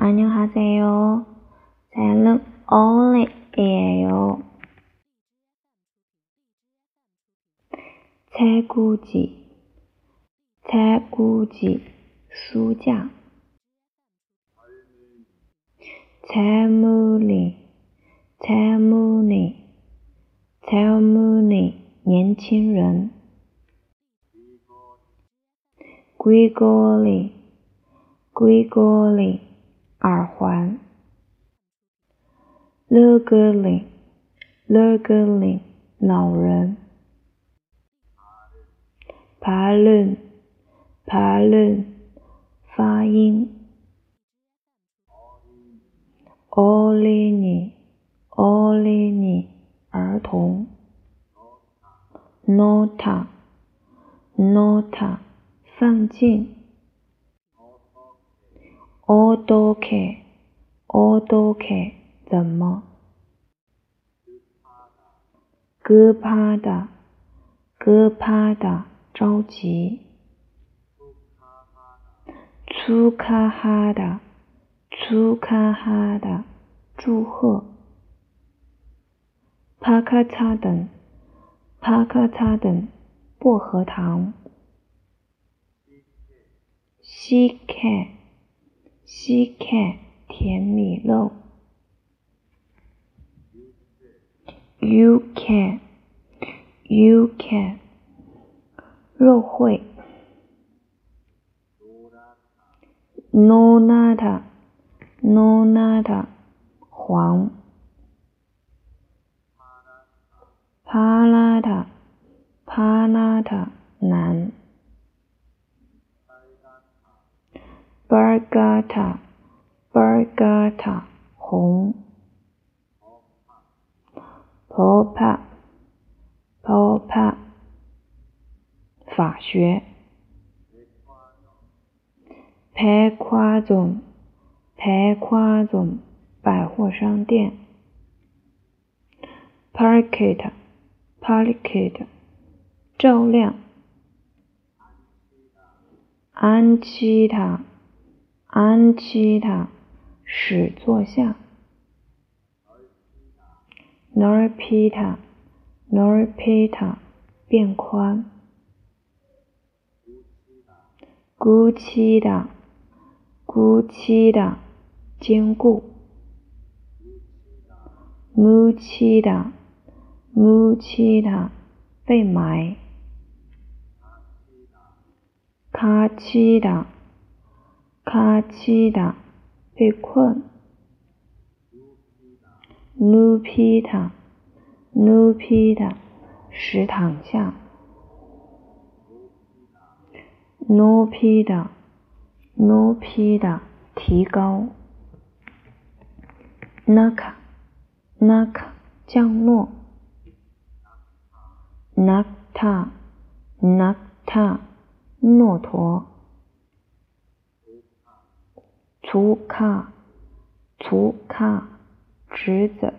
안녕하세요. 저는 올리예요. 채구지, 채구지, 수자. 채무리, 채무리, 채무리, 年轻人。Grigori, Grigori, 耳环。Lugli, Lugli, 老人。Palun, Palun, 发音。Olini, Olini, 儿童。Nota, Nota, 放进。Odoke，Odoke，怎么？Gepada，Gepada，着急。Tsukahada，Tsukahada，祝贺。Pakataden，Pakataden，薄荷糖。西看，西看，甜米肉。You can，You can，肉会。No nada，No nada，黄。Palata，Palata，难。Bargata，Bargata，红。Popa，Popa，法学。Pequodon，Pequodon，百货商店。Parkit，Parkit，照亮。Anchita。安琪塔，使坐下。Norpita，Norpita，变宽。Gucci，Gucci，坚固。Mucida，Mucida，被埋。卡奇达。卡奇达被困。努皮塔，努皮塔使躺下。努皮达，努皮达提高。纳卡，纳卡降落。纳塔，纳塔骆驼。粗卡，粗卡，侄子。